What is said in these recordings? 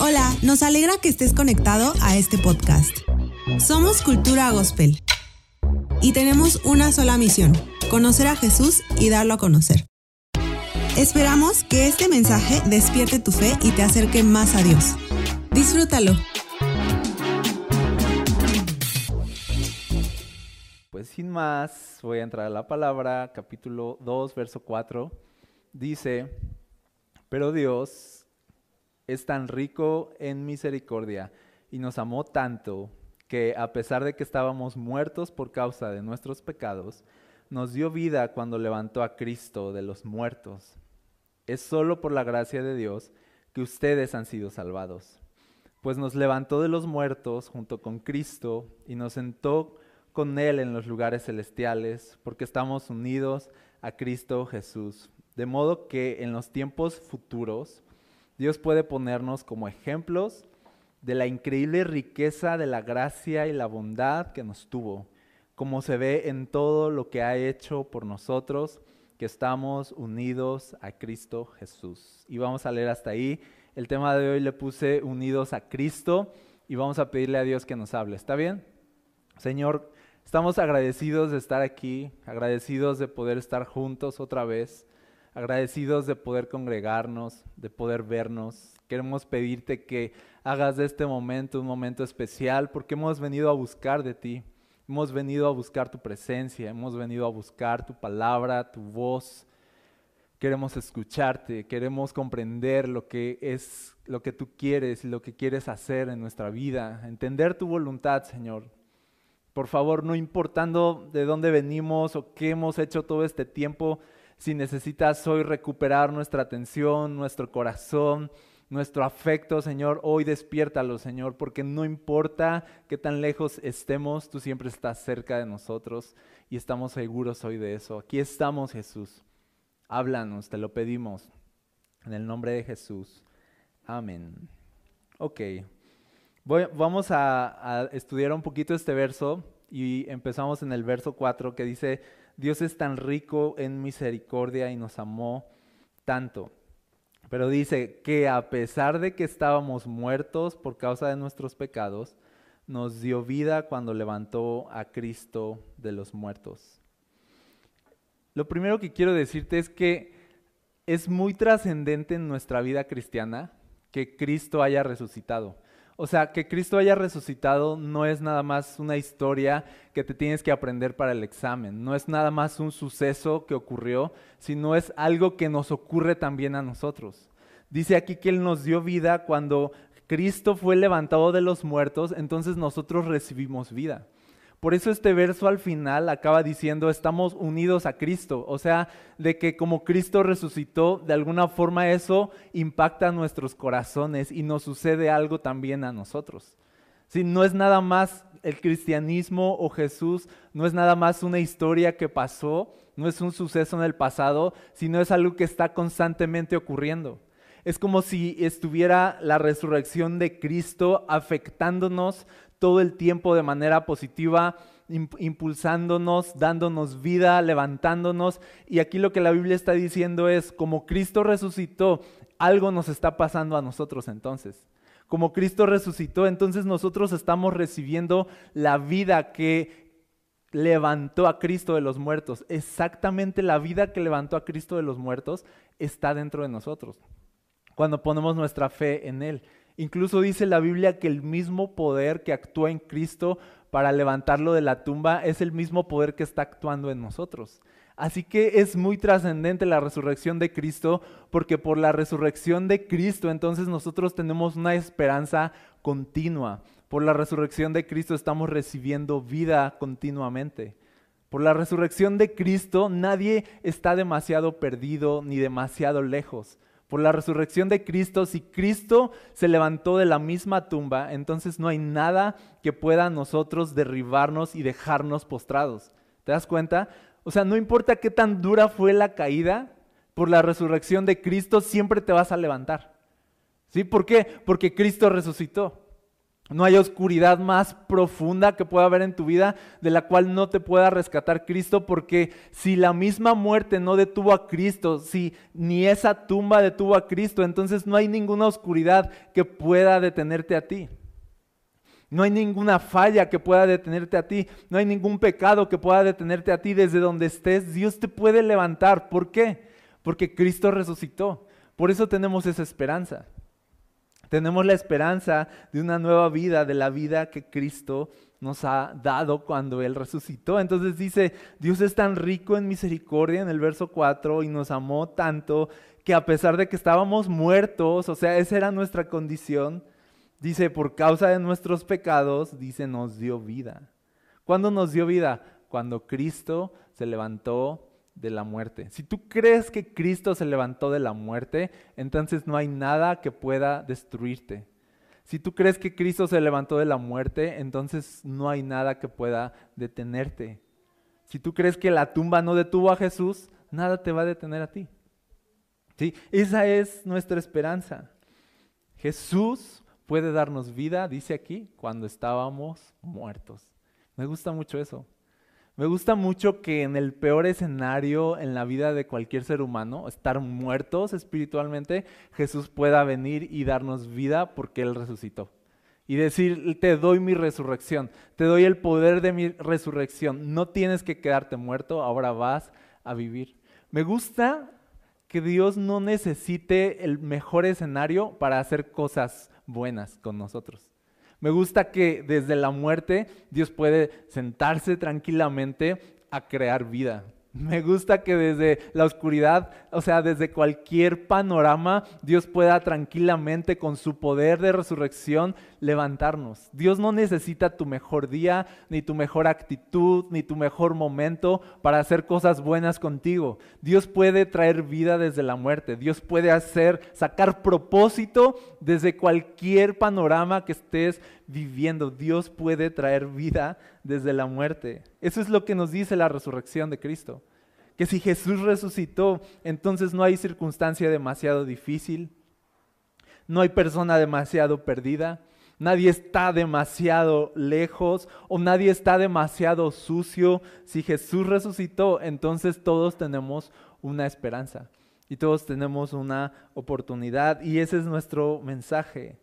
Hola, nos alegra que estés conectado a este podcast. Somos Cultura Gospel y tenemos una sola misión, conocer a Jesús y darlo a conocer. Esperamos que este mensaje despierte tu fe y te acerque más a Dios. Disfrútalo. Pues sin más, voy a entrar a la palabra, capítulo 2, verso 4. Dice, pero Dios es tan rico en misericordia y nos amó tanto que a pesar de que estábamos muertos por causa de nuestros pecados, nos dio vida cuando levantó a Cristo de los muertos. Es solo por la gracia de Dios que ustedes han sido salvados, pues nos levantó de los muertos junto con Cristo y nos sentó con Él en los lugares celestiales, porque estamos unidos a Cristo Jesús. De modo que en los tiempos futuros, Dios puede ponernos como ejemplos de la increíble riqueza de la gracia y la bondad que nos tuvo, como se ve en todo lo que ha hecho por nosotros, que estamos unidos a Cristo Jesús. Y vamos a leer hasta ahí. El tema de hoy le puse unidos a Cristo y vamos a pedirle a Dios que nos hable. ¿Está bien? Señor, estamos agradecidos de estar aquí, agradecidos de poder estar juntos otra vez agradecidos de poder congregarnos, de poder vernos. Queremos pedirte que hagas de este momento un momento especial porque hemos venido a buscar de ti. Hemos venido a buscar tu presencia, hemos venido a buscar tu palabra, tu voz. Queremos escucharte, queremos comprender lo que es lo que tú quieres y lo que quieres hacer en nuestra vida, entender tu voluntad, Señor. Por favor, no importando de dónde venimos o qué hemos hecho todo este tiempo, si necesitas hoy recuperar nuestra atención, nuestro corazón, nuestro afecto, Señor, hoy despiértalo, Señor, porque no importa qué tan lejos estemos, tú siempre estás cerca de nosotros y estamos seguros hoy de eso. Aquí estamos, Jesús. Háblanos, te lo pedimos. En el nombre de Jesús. Amén. Ok. vamos a, estudiar un poquito este verso y empezamos en el verso 4 que dice, Dios es tan rico en misericordia y nos amó tanto. Pero dice que a pesar de que estábamos muertos por causa de nuestros pecados, nos dio vida cuando levantó a Cristo de los muertos. Lo primero que quiero decirte es que es muy trascendente en nuestra vida cristiana que Cristo haya resucitado. O sea, que Cristo haya resucitado no es nada más una historia que te tienes que aprender para el examen, no es nada más un suceso que ocurrió, sino es algo que nos ocurre también a nosotros. Dice aquí que Él nos dio vida cuando Cristo fue levantado de los muertos, entonces nosotros recibimos vida. Por eso este verso al final acaba diciendo, estamos unidos a Cristo. O sea, de que como Cristo resucitó, de alguna forma eso impacta nuestros corazones y nos sucede algo también a nosotros. Si no es nada más el cristianismo o Jesús, no es nada más una historia que pasó, no es un suceso en el pasado, sino es algo que está constantemente ocurriendo. Es como si estuviera la resurrección de Cristo afectándonos todo el tiempo de manera positiva, impulsándonos, dándonos vida, levantándonos. Y aquí lo que la Biblia está diciendo es, como Cristo resucitó, algo nos está pasando a nosotros entonces. Como Cristo resucitó, entonces nosotros estamos recibiendo la vida que levantó a Cristo de los muertos. Exactamente la vida que levantó a Cristo de los muertos está dentro de nosotros. Cuando ponemos nuestra fe en Él. Incluso dice la Biblia que el mismo poder que actúa en Cristo para levantarlo de la tumba es el mismo poder que está actuando en nosotros. Así que es muy trascendente la resurrección de Cristo porque por la resurrección de Cristo entonces nosotros tenemos una esperanza continua. Por la resurrección de Cristo estamos recibiendo vida continuamente. Por la resurrección de Cristo nadie está demasiado perdido ni demasiado lejos por la resurrección de Cristo, si Cristo se levantó de la misma tumba, entonces no hay nada que pueda nosotros derribarnos y dejarnos postrados. ¿Te das cuenta? O sea, no importa qué tan dura fue la caída, por la resurrección de Cristo siempre te vas a levantar. ¿Sí? ¿Por qué? Porque Cristo resucitó. No hay oscuridad más profunda que pueda haber en tu vida de la cual no te pueda rescatar Cristo, porque si la misma muerte no detuvo a Cristo, si ni esa tumba detuvo a Cristo, entonces no hay ninguna oscuridad que pueda detenerte a ti. No hay ninguna falla que pueda detenerte a ti. No hay ningún pecado que pueda detenerte a ti. Desde donde estés, Dios te puede levantar. ¿Por qué? Porque Cristo resucitó. Por eso tenemos esa esperanza. Tenemos la esperanza de una nueva vida, de la vida que Cristo nos ha dado cuando Él resucitó. Entonces dice, Dios es tan rico en misericordia en el verso 4 y nos amó tanto que a pesar de que estábamos muertos, o sea, esa era nuestra condición, dice, por causa de nuestros pecados, dice, nos dio vida. ¿Cuándo nos dio vida? Cuando Cristo se levantó de la muerte. Si tú crees que Cristo se levantó de la muerte, entonces no hay nada que pueda destruirte. Si tú crees que Cristo se levantó de la muerte, entonces no hay nada que pueda detenerte. Si tú crees que la tumba no detuvo a Jesús, nada te va a detener a ti. ¿Sí? Esa es nuestra esperanza. Jesús puede darnos vida, dice aquí, cuando estábamos muertos. Me gusta mucho eso. Me gusta mucho que en el peor escenario en la vida de cualquier ser humano, estar muertos espiritualmente, Jesús pueda venir y darnos vida porque Él resucitó. Y decir, te doy mi resurrección, te doy el poder de mi resurrección. No tienes que quedarte muerto, ahora vas a vivir. Me gusta que Dios no necesite el mejor escenario para hacer cosas buenas con nosotros. Me gusta que desde la muerte Dios puede sentarse tranquilamente a crear vida. Me gusta que desde la oscuridad, o sea, desde cualquier panorama, Dios pueda tranquilamente con su poder de resurrección levantarnos. Dios no necesita tu mejor día, ni tu mejor actitud, ni tu mejor momento para hacer cosas buenas contigo. Dios puede traer vida desde la muerte. Dios puede hacer, sacar propósito desde cualquier panorama que estés viviendo. Dios puede traer vida desde la muerte. Eso es lo que nos dice la resurrección de Cristo. Que si Jesús resucitó, entonces no hay circunstancia demasiado difícil, no hay persona demasiado perdida, nadie está demasiado lejos o nadie está demasiado sucio. Si Jesús resucitó, entonces todos tenemos una esperanza y todos tenemos una oportunidad y ese es nuestro mensaje.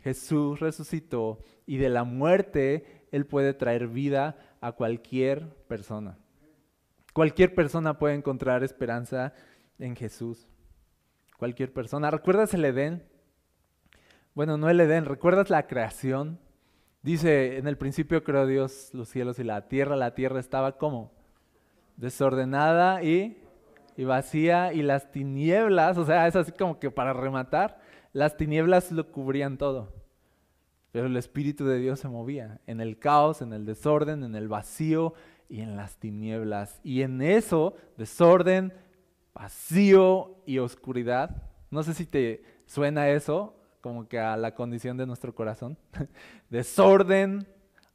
Jesús resucitó y de la muerte Él puede traer vida a cualquier persona. Cualquier persona puede encontrar esperanza en Jesús. Cualquier persona. ¿Recuerdas el Edén? Bueno, no el Edén, ¿recuerdas la creación? Dice, en el principio creó Dios los cielos y la tierra. La tierra estaba como desordenada y, y vacía y las tinieblas, o sea, es así como que para rematar, las tinieblas lo cubrían todo. Pero el Espíritu de Dios se movía en el caos, en el desorden, en el vacío y en las tinieblas. Y en eso, desorden, vacío y oscuridad. No sé si te suena eso, como que a la condición de nuestro corazón. desorden,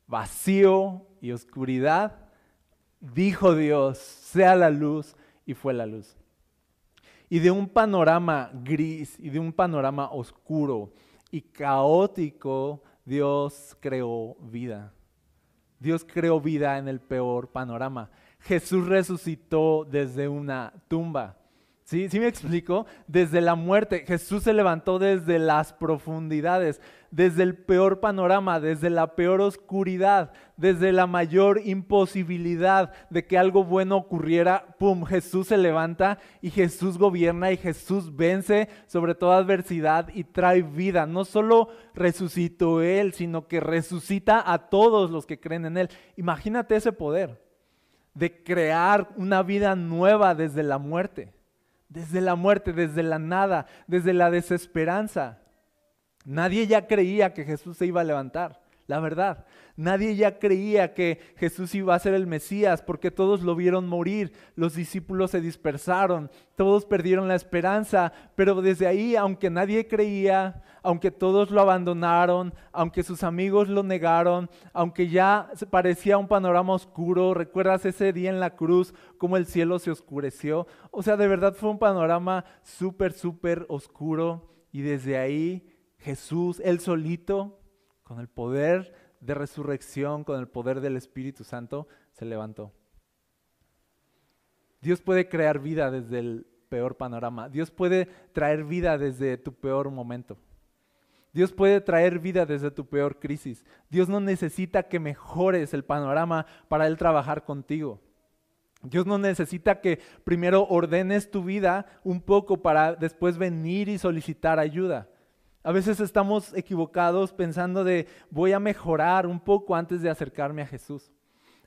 vacío y oscuridad. Dijo Dios, sea la luz y fue la luz y de un panorama gris y de un panorama oscuro y caótico, Dios creó vida. Dios creó vida en el peor panorama. Jesús resucitó desde una tumba. ¿Sí? ¿Sí me explico? Desde la muerte. Jesús se levantó desde las profundidades, desde el peor panorama, desde la peor oscuridad, desde la mayor imposibilidad de que algo bueno ocurriera. ¡Pum! Jesús se levanta y Jesús gobierna y Jesús vence sobre toda adversidad y trae vida. No solo resucitó Él, sino que resucita a todos los que creen en Él. Imagínate ese poder de crear una vida nueva desde la muerte desde la muerte, desde la nada, desde la desesperanza. Nadie ya creía que Jesús se iba a levantar, la verdad. Nadie ya creía que Jesús iba a ser el Mesías porque todos lo vieron morir, los discípulos se dispersaron, todos perdieron la esperanza, pero desde ahí, aunque nadie creía, aunque todos lo abandonaron, aunque sus amigos lo negaron, aunque ya parecía un panorama oscuro, ¿recuerdas ese día en la cruz cómo el cielo se oscureció? O sea, de verdad fue un panorama súper, súper oscuro y desde ahí Jesús, él solito, con el poder de resurrección, con el poder del Espíritu Santo, se levantó. Dios puede crear vida desde el peor panorama. Dios puede traer vida desde tu peor momento. Dios puede traer vida desde tu peor crisis. Dios no necesita que mejores el panorama para Él trabajar contigo. Dios no necesita que primero ordenes tu vida un poco para después venir y solicitar ayuda. A veces estamos equivocados pensando de voy a mejorar un poco antes de acercarme a Jesús.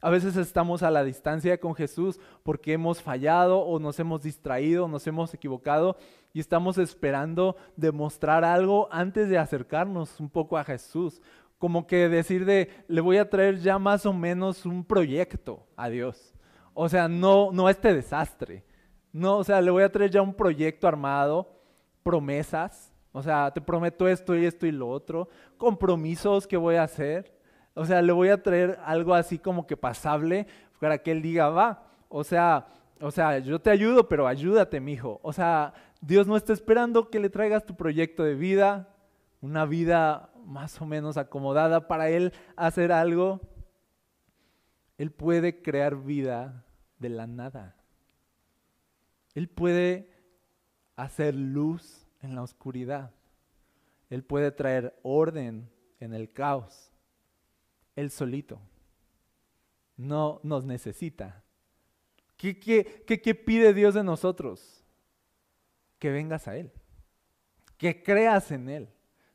A veces estamos a la distancia con Jesús porque hemos fallado o nos hemos distraído, nos hemos equivocado y estamos esperando demostrar algo antes de acercarnos un poco a Jesús. Como que decir de, le voy a traer ya más o menos un proyecto a Dios. O sea, no, no este desastre. No, o sea, le voy a traer ya un proyecto armado, promesas. O sea, te prometo esto y esto y lo otro, compromisos que voy a hacer. O sea, le voy a traer algo así como que pasable para que él diga, va. O sea, o sea, yo te ayudo, pero ayúdate, mijo. O sea, Dios no está esperando que le traigas tu proyecto de vida, una vida más o menos acomodada para él hacer algo. Él puede crear vida de la nada. Él puede hacer luz en la oscuridad. Él puede traer orden en el caos él solito. No nos necesita. ¿Qué, pide Dios de nosotros? Que vengas a Él. Que creas en Él.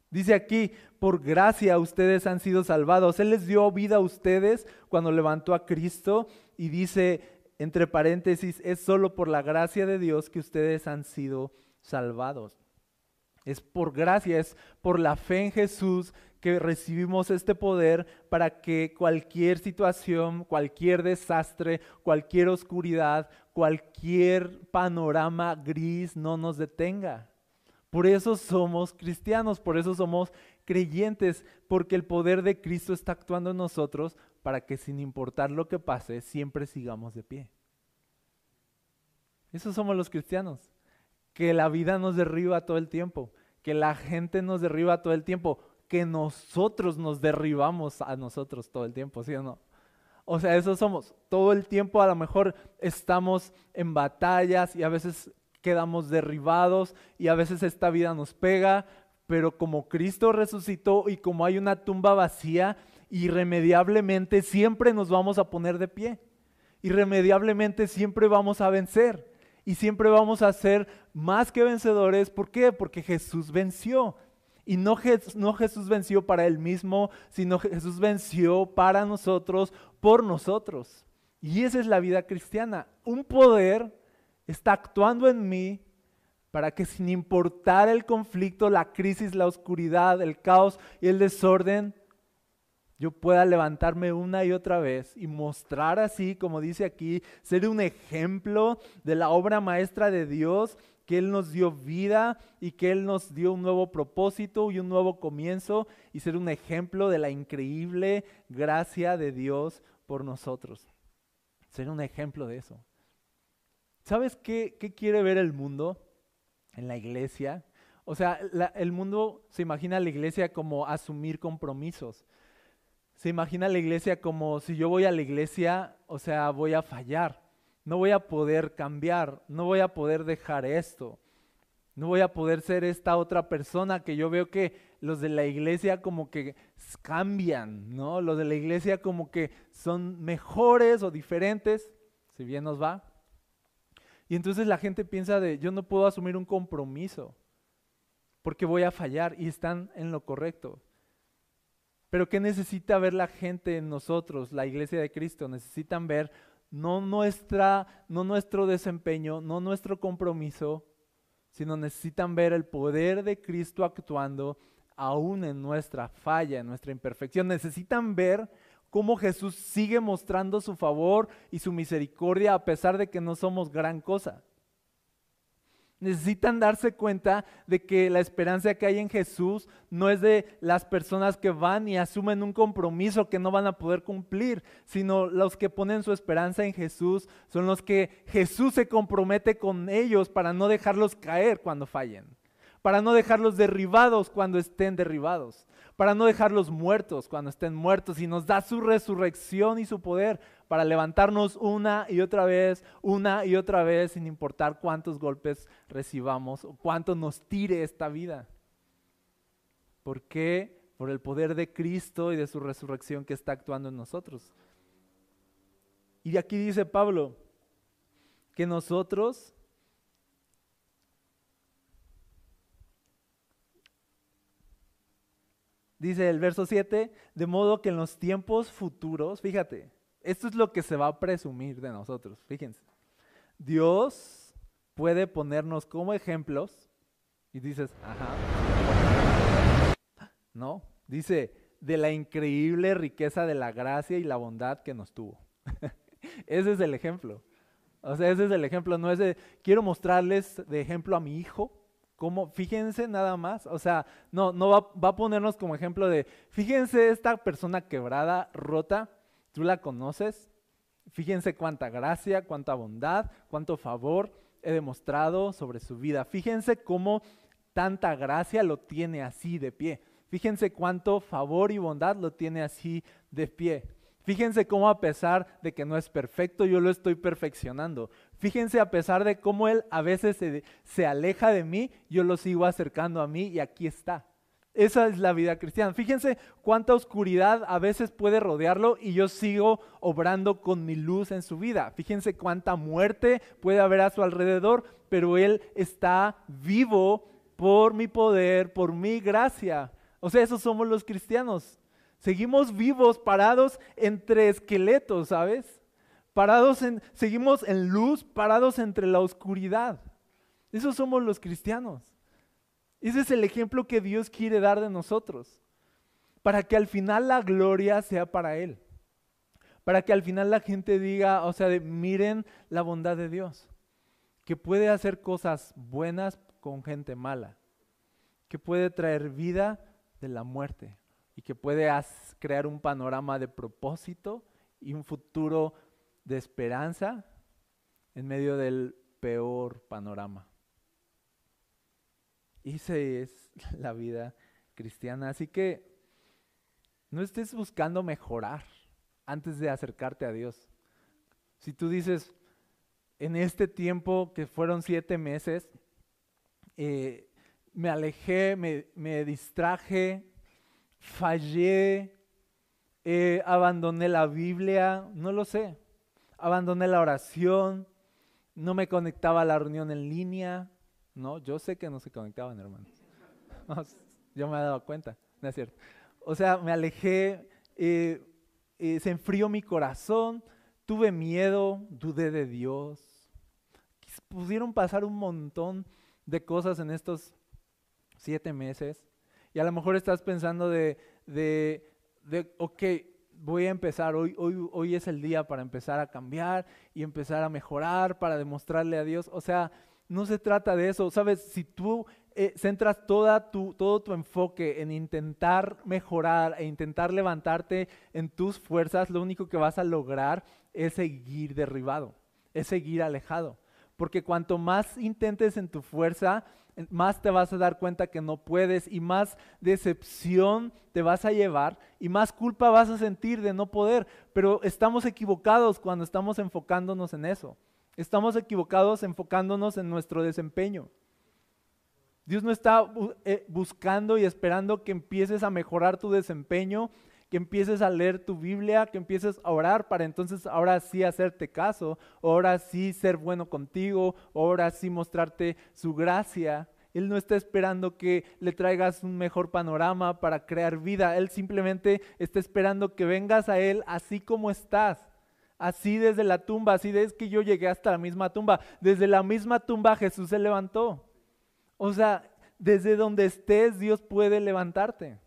Dice aquí, por gracia ustedes han sido salvados. Él les dio vida a ustedes cuando levantó a Cristo y dice, entre paréntesis, es solo por la gracia de Dios que ustedes han sido salvados. Es por gracia, es por la fe en Jesús que recibimos este poder para que cualquier situación, cualquier desastre, cualquier oscuridad, cualquier panorama gris no nos detenga. Por eso somos cristianos, por eso somos creyentes, porque el poder de Cristo está actuando en nosotros para que sin importar lo que pase, siempre sigamos de pie. Eso somos los cristianos, que la vida nos derriba todo el tiempo, que la gente nos derriba todo el tiempo, que nosotros nos derribamos a nosotros todo el tiempo, ¿sí o no? O sea, eso somos. Todo el tiempo a lo mejor estamos en batallas y a veces quedamos derribados y a veces esta vida nos pega, pero como Cristo resucitó y como hay una tumba vacía, irremediablemente siempre nos vamos a poner de pie. Irremediablemente siempre vamos a vencer y siempre vamos a ser más que vencedores. ¿Por qué? Porque Jesús venció. Y no, no Jesús venció para él mismo, sino Jesús venció para nosotros, por nosotros. Y esa es la vida cristiana. Un poder está actuando en mí para que sin importar el conflicto, la crisis, la oscuridad, el caos y el desorden, yo pueda levantarme una y otra vez y mostrar así, como dice aquí, ser un ejemplo de la obra maestra de Dios que Él nos dio vida y que Él nos dio un nuevo propósito y un nuevo comienzo y ser un ejemplo de la increíble gracia de Dios por nosotros. Ser un ejemplo de eso. ¿Sabes qué, quiere ver el mundo en la iglesia? O sea, el mundo se imagina a la iglesia como asumir compromisos. Se imagina la iglesia como si yo voy a la iglesia, o sea, voy a fallar no voy a poder cambiar, no voy a poder dejar esto, no voy a poder ser esta otra persona que yo veo que los de la iglesia como que cambian, ¿no? Los de la iglesia como que son mejores o diferentes, si bien nos va. Y entonces la gente piensa de, yo no puedo asumir un compromiso porque voy a fallar y están en lo correcto. Pero ¿qué necesita ver la gente en nosotros, la iglesia de Cristo? Necesitan ver no, nuestra, no nuestro desempeño, no nuestro compromiso, sino necesitan ver el poder de Cristo actuando aún en nuestra falla, en nuestra imperfección. Necesitan ver cómo Jesús sigue mostrando su favor y su misericordia a pesar de que no somos gran cosa. Necesitan darse cuenta de que la esperanza que hay en Jesús no es de las personas que van y asumen un compromiso que no van a poder cumplir, sino los que ponen su esperanza en Jesús son los que Jesús se compromete con ellos para no dejarlos caer cuando fallen, para no dejarlos derribados cuando estén derribados, para no dejarlos muertos cuando estén muertos, y nos da su resurrección y su poder para levantarnos una y otra vez, una y otra vez, sin importar cuántos golpes recibamos o cuánto nos tire esta vida. ¿Por qué? Por el poder de Cristo y de su resurrección que está actuando en nosotros. Y aquí dice Pablo que nosotros dice el verso 7, de modo que en los tiempos futuros, fíjate, esto es lo que se va a presumir de nosotros, fíjense. Dios puede ponernos como ejemplos y dices, ajá. No, dice, de la increíble riqueza de la gracia y la bondad que nos tuvo. ese es el ejemplo. O sea, ese es el ejemplo, no es de, quiero mostrarles de ejemplo a mi hijo, como, fíjense nada más, o sea, no, no va, va, a ponernos como ejemplo de, fíjense esta persona quebrada, rota, tú la conoces, fíjense cuánta gracia, cuánta bondad, cuánto favor he demostrado sobre su vida, fíjense cómo tanta gracia lo tiene así de pie, fíjense cuánto favor y bondad lo tiene así de pie. Fíjense cómo a pesar de que no es perfecto, yo lo estoy perfeccionando. Fíjense a pesar de cómo Él a veces se, aleja de mí, yo lo sigo acercando a mí y aquí está. Esa es la vida cristiana. Fíjense cuánta oscuridad a veces puede rodearlo y yo sigo obrando con mi luz en su vida. Fíjense cuánta muerte puede haber a su alrededor, pero Él está vivo por mi poder, por mi gracia. O sea, esos somos los cristianos. Seguimos vivos, parados entre esqueletos, ¿sabes? Parados en, seguimos en luz, parados entre la oscuridad. Esos somos los cristianos. Ese es el ejemplo que Dios quiere dar de nosotros. Para que al final la gloria sea para Él. Para que al final la gente diga, o sea, miren la bondad de Dios. Que puede hacer cosas buenas con gente mala. Que puede traer vida de la muerte y que puede crear un panorama de propósito y un futuro de esperanza en medio del peor panorama. Y esa es la vida cristiana. Así que no estés buscando mejorar antes de acercarte a Dios. Si tú dices, en este tiempo que fueron siete meses, eh, me alejé, me, me distraje, fallé, eh, abandoné la Biblia, no lo sé, abandoné la oración, no me conectaba a la reunión en línea, no, yo sé que no se conectaban, hermanos. yo me he dado cuenta, no es cierto. O sea, me alejé, eh, eh, se enfrió mi corazón, tuve miedo, dudé de Dios. Pudieron pasar un montón de cosas en estos siete meses. Y a lo mejor estás pensando de, de, de ok, voy a empezar, hoy, hoy, hoy es el día para empezar a cambiar y empezar a mejorar, para demostrarle a Dios. O sea, no se trata de eso. Sabes, si tú eh, centras toda tu, todo tu enfoque en intentar mejorar e intentar levantarte en tus fuerzas, lo único que vas a lograr es seguir derribado, es seguir alejado. Porque cuanto más intentes en tu fuerza, más te vas a dar cuenta que no puedes y más decepción te vas a llevar y más culpa vas a sentir de no poder. Pero estamos equivocados cuando estamos enfocándonos en eso. Estamos equivocados enfocándonos en nuestro desempeño. Dios no está eh, buscando y esperando que empieces a mejorar tu desempeño empieces a leer tu Biblia, que empieces a orar para entonces ahora sí hacerte caso, ahora sí ser bueno contigo, ahora sí mostrarte su gracia. Él no está esperando que le traigas un mejor panorama para crear vida. Él simplemente está esperando que vengas a Él así como estás. Así desde la tumba, así desde que yo llegué hasta la misma tumba. Desde la misma tumba Jesús se levantó. O sea, desde donde estés Dios puede levantarte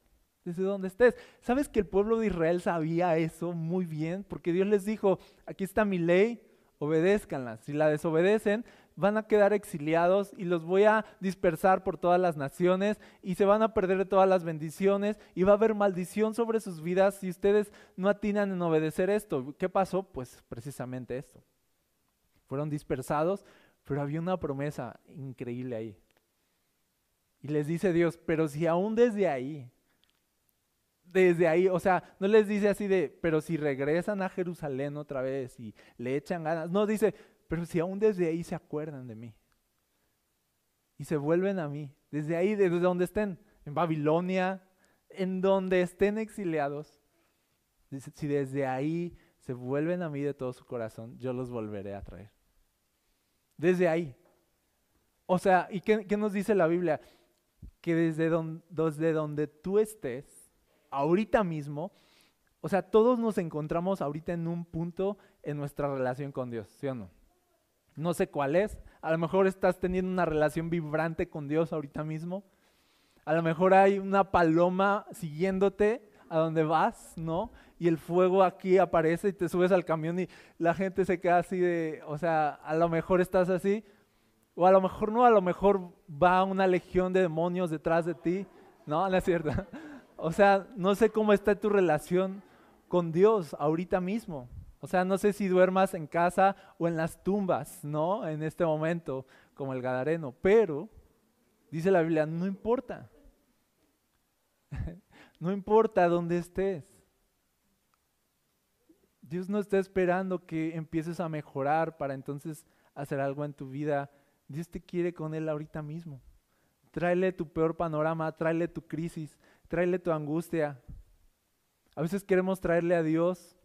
desde donde estés. ¿Sabes que el pueblo de Israel sabía eso muy bien? Porque Dios les dijo, aquí está mi ley, obedézcanla. Si la desobedecen, van a quedar exiliados y los voy a dispersar por todas las naciones y se van a perder todas las bendiciones y va a haber maldición sobre sus vidas si ustedes no atinan en obedecer esto. ¿Qué pasó? Pues precisamente esto. Fueron dispersados, pero había una promesa increíble ahí. Y les dice Dios, pero si aún desde ahí, desde ahí, o sea, no les dice así de, pero si regresan a Jerusalén otra vez y le echan ganas, no dice, pero si aún desde ahí se acuerdan de mí y se vuelven a mí, desde ahí, desde donde estén, en Babilonia, en donde estén exiliados, si desde ahí se vuelven a mí de todo su corazón, yo los volveré a traer. Desde ahí. O sea, ¿y qué, nos dice la Biblia? Que desde donde, tú estés, ahorita mismo, o sea, todos nos encontramos ahorita en un punto en nuestra relación con Dios, ¿sí o no? No sé cuál es. A lo mejor estás teniendo una relación vibrante con Dios ahorita mismo. A lo mejor hay una paloma siguiéndote a donde vas, ¿no? y el fuego aquí aparece y te subes al camión y la gente se queda así de, o sea, a lo mejor estás así, o a lo mejor no, a lo mejor va una legión de demonios detrás de ti, no, no es cierto. O sea, no sé cómo está tu relación con Dios ahorita mismo. O sea, no sé si duermas en casa o en las tumbas, ¿no? En este momento, como el Gadareno. Pero, dice la Biblia, no importa. no importa dónde estés. Dios no está esperando que empieces a mejorar para entonces hacer algo en tu vida. Dios te quiere con Él ahorita mismo. Tráele tu peor panorama, tráele tu crisis, tráele tu angustia. A veces queremos traerle a Dios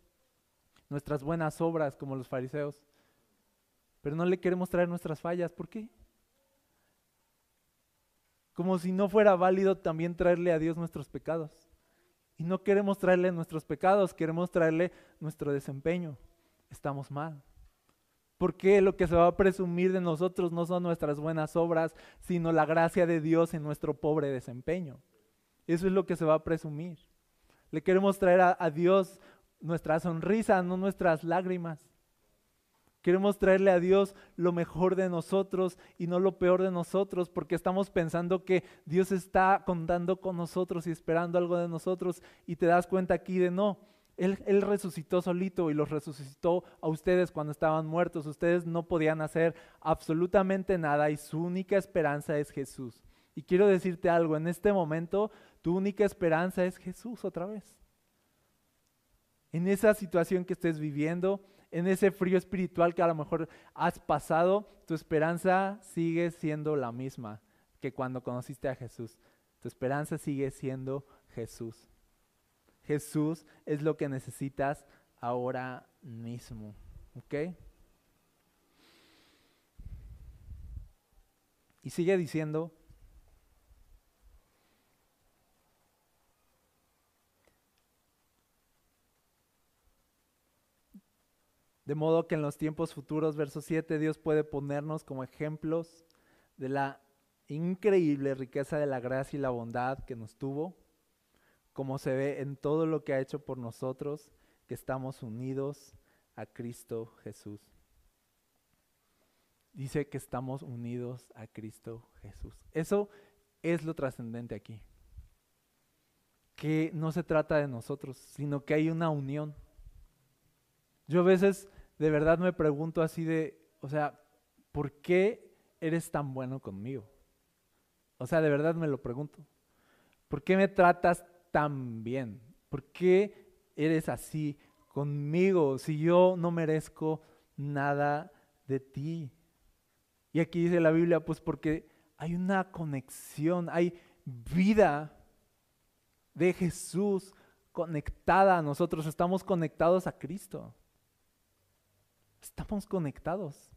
nuestras buenas obras como los fariseos, pero no le queremos traer nuestras fallas. ¿Por qué? Como si no fuera válido también traerle a Dios nuestros pecados. Y no queremos traerle nuestros pecados, queremos traerle nuestro desempeño. Estamos mal. Porque lo que se va a presumir de nosotros no son nuestras buenas obras, sino la gracia de Dios en nuestro pobre desempeño. Eso es lo que se va a presumir. Le queremos traer a, Dios nuestra sonrisa, no nuestras lágrimas. Queremos traerle a Dios lo mejor de nosotros y no lo peor de nosotros, porque estamos pensando que Dios está contando con nosotros y esperando algo de nosotros y te das cuenta aquí de no. Él, él, resucitó solito y los resucitó a ustedes cuando estaban muertos. Ustedes no podían hacer absolutamente nada y su única esperanza es Jesús. Y quiero decirte algo, en este momento tu única esperanza es Jesús otra vez. En esa situación que estés viviendo, en ese frío espiritual que a lo mejor has pasado, tu esperanza sigue siendo la misma que cuando conociste a Jesús. Tu esperanza sigue siendo Jesús. Jesús es lo que necesitas ahora mismo. ¿Ok? Y sigue diciendo, De modo que en los tiempos futuros, verso 7, Dios puede ponernos como ejemplos de la increíble riqueza de la gracia y la bondad que nos tuvo, como se ve en todo lo que ha hecho por nosotros, que estamos unidos a Cristo Jesús. Dice que estamos unidos a Cristo Jesús. Eso es lo trascendente aquí. Que no se trata de nosotros, sino que hay una unión. Yo a veces de verdad me pregunto así de, o sea, ¿por qué eres tan bueno conmigo? O sea, de verdad me lo pregunto. ¿Por qué me tratas tan bien? ¿Por qué eres así conmigo si yo no merezco nada de ti? Y aquí dice la Biblia, pues porque hay una conexión, hay vida de Jesús conectada a nosotros, estamos conectados a Cristo. Estamos conectados.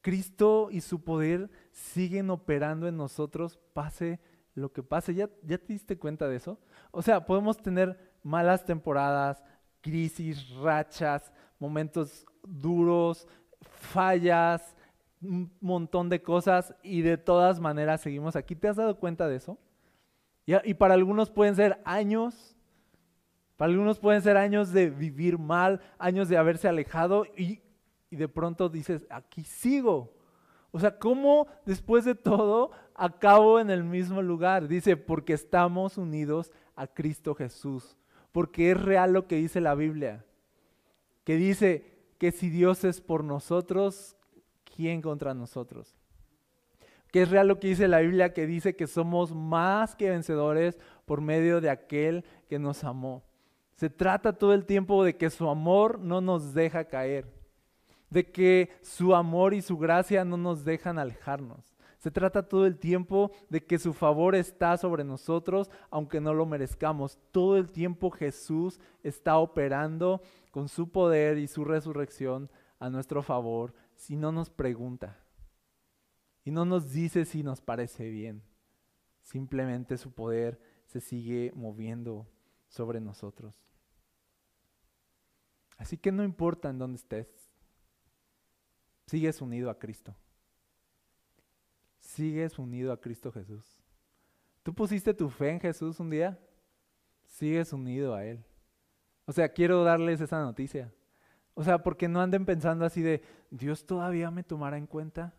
Cristo y su poder siguen operando en nosotros, pase lo que pase. ¿Ya, ¿Ya te diste cuenta de eso? O sea, podemos tener malas temporadas, crisis, rachas, momentos duros, fallas, un montón de cosas y de todas maneras seguimos aquí. ¿Te has dado cuenta de eso? Y para algunos pueden ser años, para algunos pueden ser años de vivir mal, años de haberse alejado y, de pronto dices, aquí sigo. O sea, ¿cómo después de todo acabo en el mismo lugar? Dice, porque estamos unidos a Cristo Jesús. Porque es real lo que dice la Biblia. Que dice que si Dios es por nosotros, ¿quién contra nosotros? que es real lo que dice la Biblia, que dice que somos más que vencedores por medio de aquel que nos amó. Se trata todo el tiempo de que su amor no nos deja caer, de que su amor y su gracia no nos dejan alejarnos. Se trata todo el tiempo de que su favor está sobre nosotros, aunque no lo merezcamos. Todo el tiempo Jesús está operando con su poder y su resurrección a nuestro favor si no nos pregunta y no nos dice si nos parece bien. Simplemente su poder se sigue moviendo sobre nosotros. Así que no importa en dónde estés, sigues unido a Cristo. Sigues unido a Cristo Jesús. ¿Tú pusiste tu fe en Jesús un día? Sigues unido a Él. O sea, quiero darles esa noticia. O sea, porque no anden pensando así de, Dios todavía me tomará en cuenta.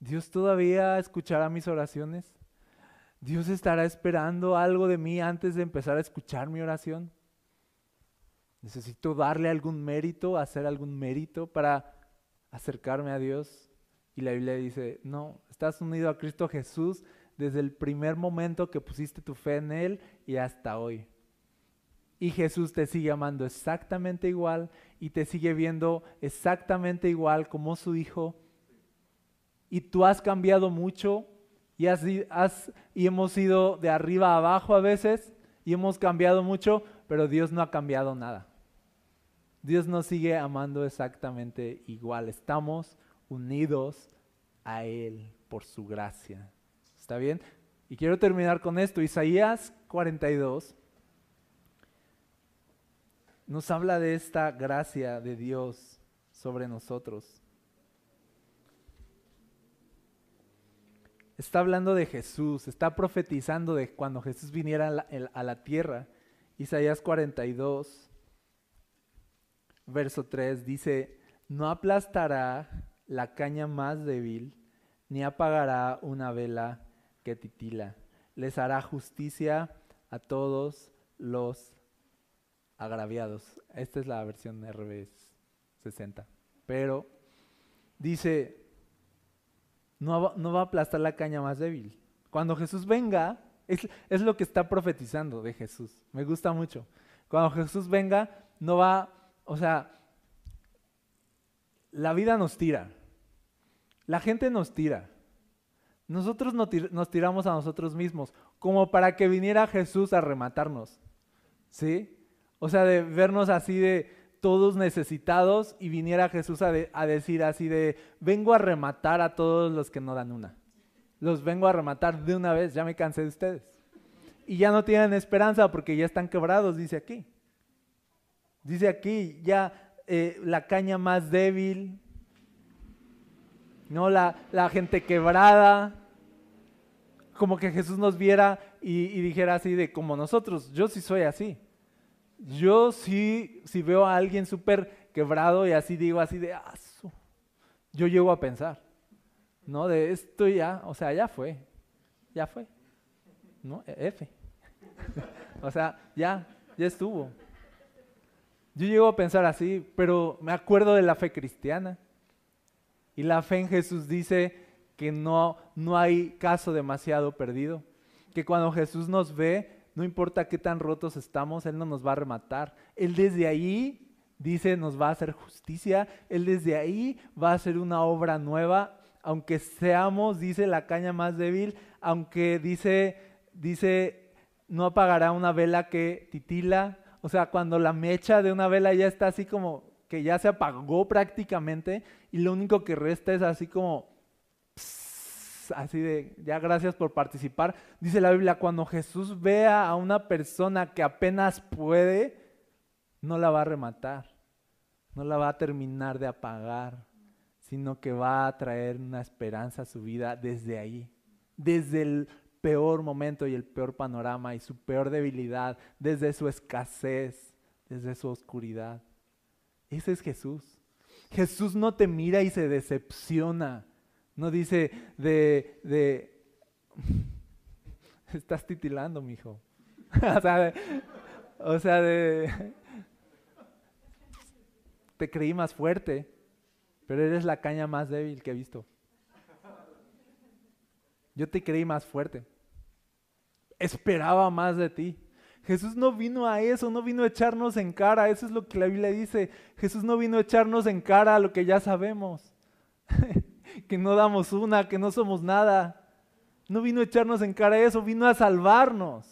Dios todavía escuchará mis oraciones. Dios estará esperando algo de mí antes de empezar a escuchar mi oración. Necesito darle algún mérito, hacer algún mérito para acercarme a Dios. Y la Biblia dice, no, estás unido a Cristo Jesús desde el primer momento que pusiste tu fe en Él y hasta hoy. Y Jesús te sigue amando exactamente igual y te sigue viendo exactamente igual como su Hijo. Y tú has cambiado mucho y, has, y hemos ido de arriba a abajo a veces y hemos cambiado mucho, pero Dios no ha cambiado nada. Dios nos sigue amando exactamente igual. Estamos unidos a Él por su gracia. ¿Está bien? Y quiero terminar con esto. Isaías 42 nos habla de esta gracia de Dios sobre nosotros. Está hablando de Jesús, está profetizando de cuando Jesús viniera a la, tierra. Isaías 42, verso 3 dice, no aplastará la caña más débil, ni apagará una vela que titila. Les hará justicia a todos los agraviados. Esta es la versión RB 60. Pero dice, no va, a aplastar la caña más débil. Cuando Jesús venga, es, es lo que está profetizando de Jesús. Me gusta mucho. Cuando Jesús venga, no va, o sea, la vida nos tira. La gente nos tira. Nosotros nos tiramos a nosotros mismos, como para que viniera Jesús a rematarnos. ¿Sí? O sea, de vernos así de, todos necesitados y viniera Jesús a, decir así de, vengo a rematar a todos los que no dan una. Los vengo a rematar de una vez, ya me cansé de ustedes. Y ya no tienen esperanza porque ya están quebrados, dice aquí. Dice aquí, ya eh, la caña más débil, ¿no? La, la, gente quebrada, como que Jesús nos viera y, y dijera así de como nosotros, yo sí soy así. Yo sí, si veo a alguien súper quebrado y así digo así de, ah, yo llego a pensar, ¿no? De esto ya, o sea, ya fue, ya fue, ¿no? E, F. o sea, ya, ya estuvo. Yo llego a pensar así, pero me acuerdo de la fe cristiana. Y la fe en Jesús dice que no, no hay caso demasiado perdido. Que cuando Jesús nos ve, no importa qué tan rotos estamos, Él no nos va a rematar. Él desde ahí dice nos va a hacer justicia. Él desde ahí va a hacer una obra nueva. Aunque seamos, dice la caña más débil, aunque dice, dice, no apagará una vela que titila. O sea, cuando la mecha de una vela ya está así como que ya se apagó prácticamente y lo único que resta es así como así de, ya gracias por participar. Dice la Biblia, cuando Jesús vea a una persona que apenas puede, no la va a rematar, no la va a terminar de apagar, sino que va a traer una esperanza a su vida desde ahí, desde el peor momento y el peor panorama y su peor debilidad, desde su escasez, desde su oscuridad. Ese es Jesús. Jesús no te mira y se decepciona. No dice de, de estás titilando, mijo. o sea, de, te creí más fuerte, pero eres la caña más débil que he visto. Yo te creí más fuerte. Esperaba más de ti. Jesús no vino a eso, no vino a echarnos en cara. Eso es lo que la Biblia dice. Jesús no vino a echarnos en cara a lo que ya sabemos. que no damos una, que no somos nada. No vino a echarnos en cara eso, vino a salvarnos.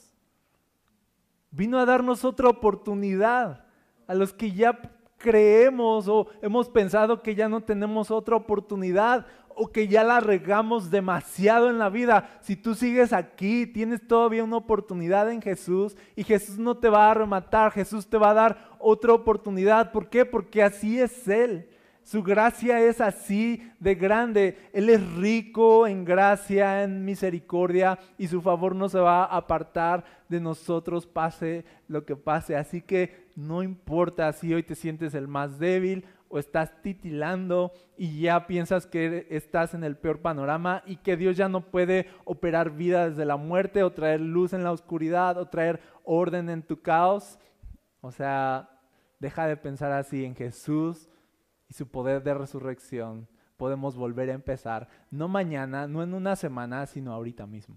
Vino a darnos otra oportunidad a los que ya creemos o hemos pensado que ya no tenemos otra oportunidad o que ya la regamos demasiado en la vida. Si tú sigues aquí, tienes todavía una oportunidad en Jesús y Jesús no te va a rematar, Jesús te va a dar otra oportunidad. ¿Por qué? Porque así es Él. Su gracia es así de grande. Él es rico en gracia, en misericordia y su favor no se va a apartar de nosotros pase lo que pase. Así que no importa si hoy te sientes el más débil o estás titilando y ya piensas que estás en el peor panorama y que Dios ya no puede operar vida desde la muerte o traer luz en la oscuridad o traer orden en tu caos. O sea, deja de pensar así en Jesús y su poder de resurrección, podemos volver a empezar, no mañana, no en una semana, sino ahorita mismo.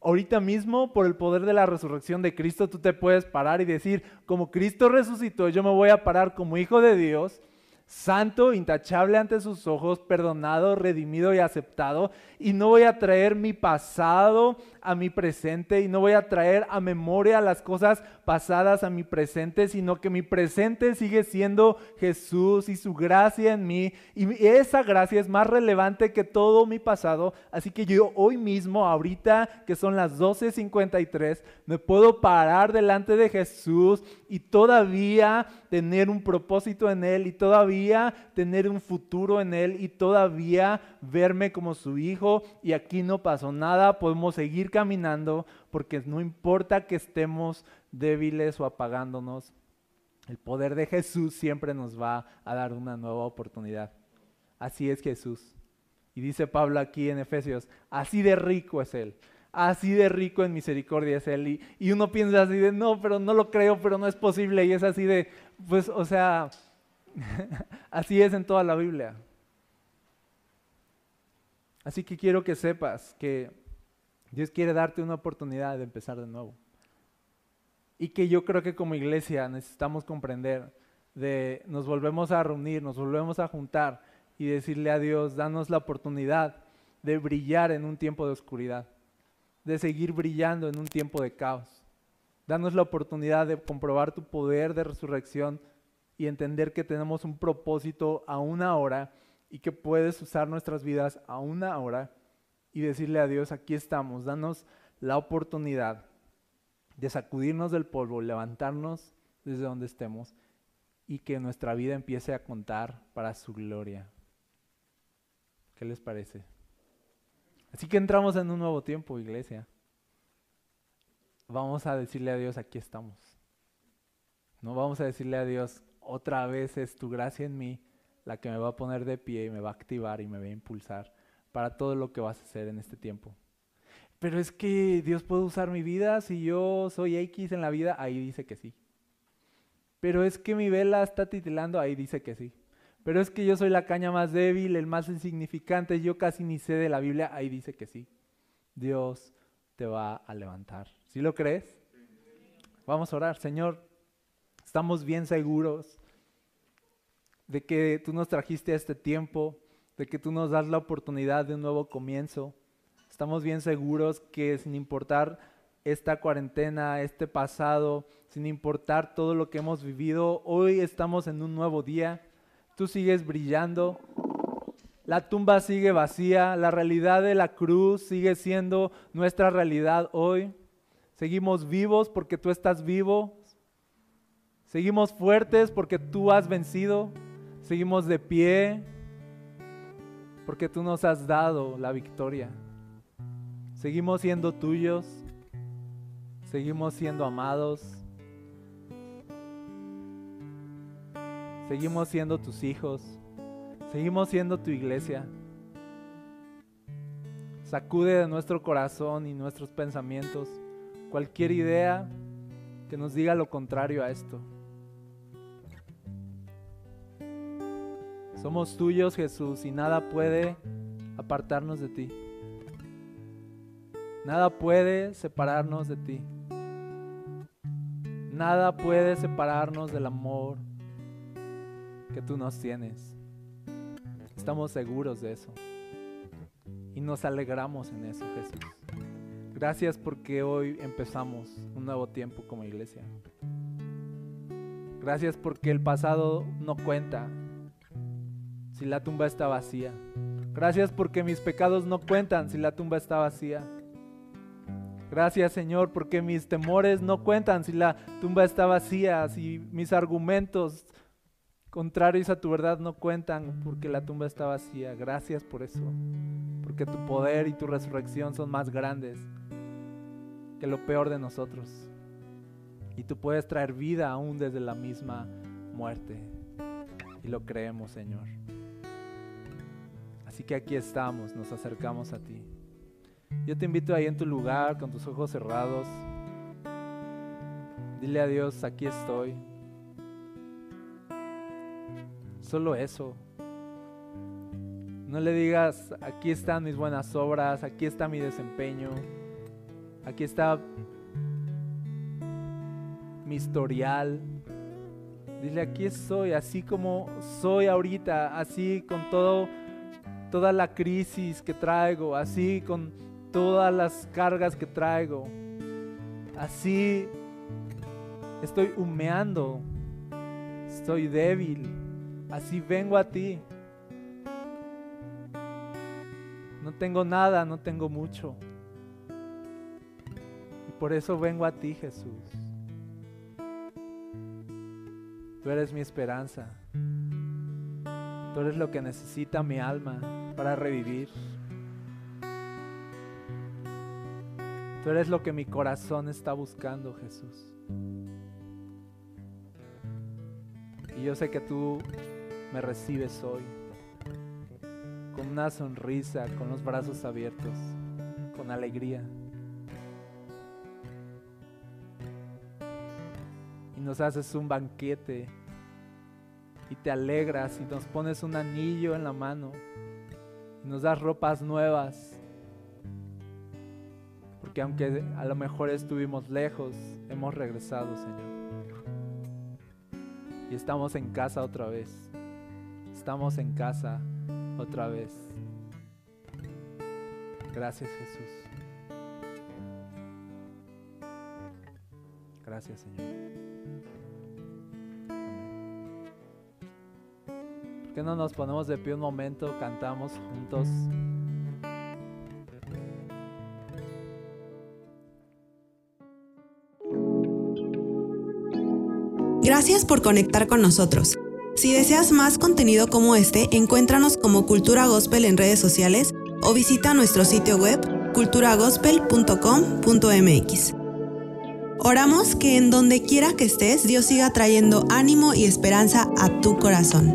Ahorita mismo, por el poder de la resurrección de Cristo, tú te puedes parar y decir, como Cristo resucitó, yo me voy a parar como hijo de Dios santo, intachable ante sus ojos, perdonado, redimido y aceptado. Y no voy a traer mi pasado a mi presente y no voy a traer a memoria las cosas pasadas a mi presente, sino que mi presente sigue siendo Jesús y su gracia en mí. Y esa gracia es más relevante que todo mi pasado. Así que yo hoy mismo, ahorita que son las 12.53, me puedo parar delante de Jesús y todavía tener un propósito en Él y todavía tener un futuro en Él y todavía verme como su hijo. Y aquí no pasó nada, podemos seguir caminando porque no importa que estemos débiles o apagándonos, el poder de Jesús siempre nos va a dar una nueva oportunidad. Así es Jesús. Y dice Pablo aquí en Efesios, así de rico es Él, así de rico en misericordia es Él. Y, uno piensa así de, no, pero no lo creo, pero no es posible. Y es así de, pues, o sea, así es en toda la Biblia. Así que quiero que sepas que Dios quiere darte una oportunidad de empezar de nuevo. Y que yo creo que como iglesia necesitamos comprender de nos volvemos a reunir, nos volvemos a juntar y decirle a Dios, danos la oportunidad de brillar en un tiempo de oscuridad, de seguir brillando en un tiempo de caos. Danos la oportunidad de comprobar tu poder de resurrección y entender que tenemos un propósito a una hora y que puedes usar nuestras vidas a una hora y decirle a Dios, aquí estamos, danos la oportunidad de sacudirnos del polvo, levantarnos desde donde estemos y que nuestra vida empiece a contar para su gloria. ¿Qué les parece? Así que entramos en un nuevo tiempo, iglesia. Vamos a decirle a Dios, aquí estamos. No vamos a decirle a Dios, otra vez es tu gracia en mí la que me va a poner de pie y me va a activar y me va a impulsar para todo lo que vas a hacer en este tiempo. Pero es que Dios puede usar mi vida si yo soy X en la vida, ahí dice que sí. Pero es que mi vela está titilando, ahí dice que sí. Pero es que yo soy la caña más débil, el más insignificante, yo casi ni sé de la Biblia, ahí dice que sí. Dios te va a levantar. ¿Sí lo crees? Vamos a orar, Señor. Estamos bien seguros de que tú nos trajiste a este tiempo, de que tú nos das la oportunidad de un nuevo comienzo. Estamos bien seguros que sin importar esta cuarentena, este pasado, sin importar todo lo que hemos vivido, hoy estamos en un nuevo día. Tú sigues brillando, la tumba sigue vacía, la realidad de la cruz sigue siendo nuestra realidad hoy. Seguimos vivos porque tú estás vivo. Seguimos fuertes porque tú has vencido. Seguimos de pie porque tú nos has dado la victoria. Seguimos siendo tuyos. Seguimos siendo amados. Seguimos siendo tus hijos. Seguimos siendo tu iglesia. Sacude de nuestro corazón y nuestros pensamientos cualquier idea que nos diga lo contrario a esto. Somos tuyos, Jesús, y nada puede apartarnos de ti. Nada puede separarnos de ti. Nada puede separarnos del amor que tú nos tienes. Estamos seguros de eso. Y nos alegramos en eso, Jesús. Gracias porque hoy empezamos un nuevo tiempo como iglesia. Gracias porque el pasado no cuenta si la tumba está vacía. Gracias porque mis pecados no cuentan si la tumba está vacía. Gracias Señor porque mis temores no cuentan si la tumba está vacía, si mis argumentos contrarios a tu verdad no cuentan porque la tumba está vacía. Gracias por eso, porque tu poder y tu resurrección son más grandes que lo peor de nosotros. Y tú puedes traer vida aún desde la misma muerte. Y lo creemos, Señor. Así que aquí estamos, nos acercamos a ti. Yo te invito ahí en tu lugar con tus ojos cerrados. Dile a Dios, aquí estoy. Solo eso. No le digas, aquí están mis buenas obras, aquí está mi desempeño, aquí está mi historial. Dile, aquí estoy, así como soy ahorita, así con todo, toda la crisis que traigo, así con todas las cargas que traigo. Así estoy humeando, estoy débil, así vengo a ti. No tengo nada, no tengo mucho. Y por eso vengo a ti, Jesús. Tú eres mi esperanza. Tú eres lo que necesita mi alma para revivir. Tú eres lo que mi corazón está buscando, Jesús. Y yo sé que tú me recibes hoy con una sonrisa, con los brazos abiertos, con alegría. Y nos haces un banquete y te alegras y nos pones un anillo en la mano y nos das ropas nuevas que aunque a lo mejor estuvimos lejos, hemos regresado, Señor. Y estamos en casa otra vez. Estamos en casa otra vez. Gracias Jesús. Gracias Señor. ¿Por qué no nos ponemos de pie un momento, cantamos juntos? Gracias por conectar con nosotros. Si deseas más contenido como este, encuéntranos como Cultura Gospel en redes sociales o visita nuestro sitio web culturagospel.com.mx. Oramos que en donde quiera que estés, Dios siga trayendo ánimo y esperanza a tu corazón.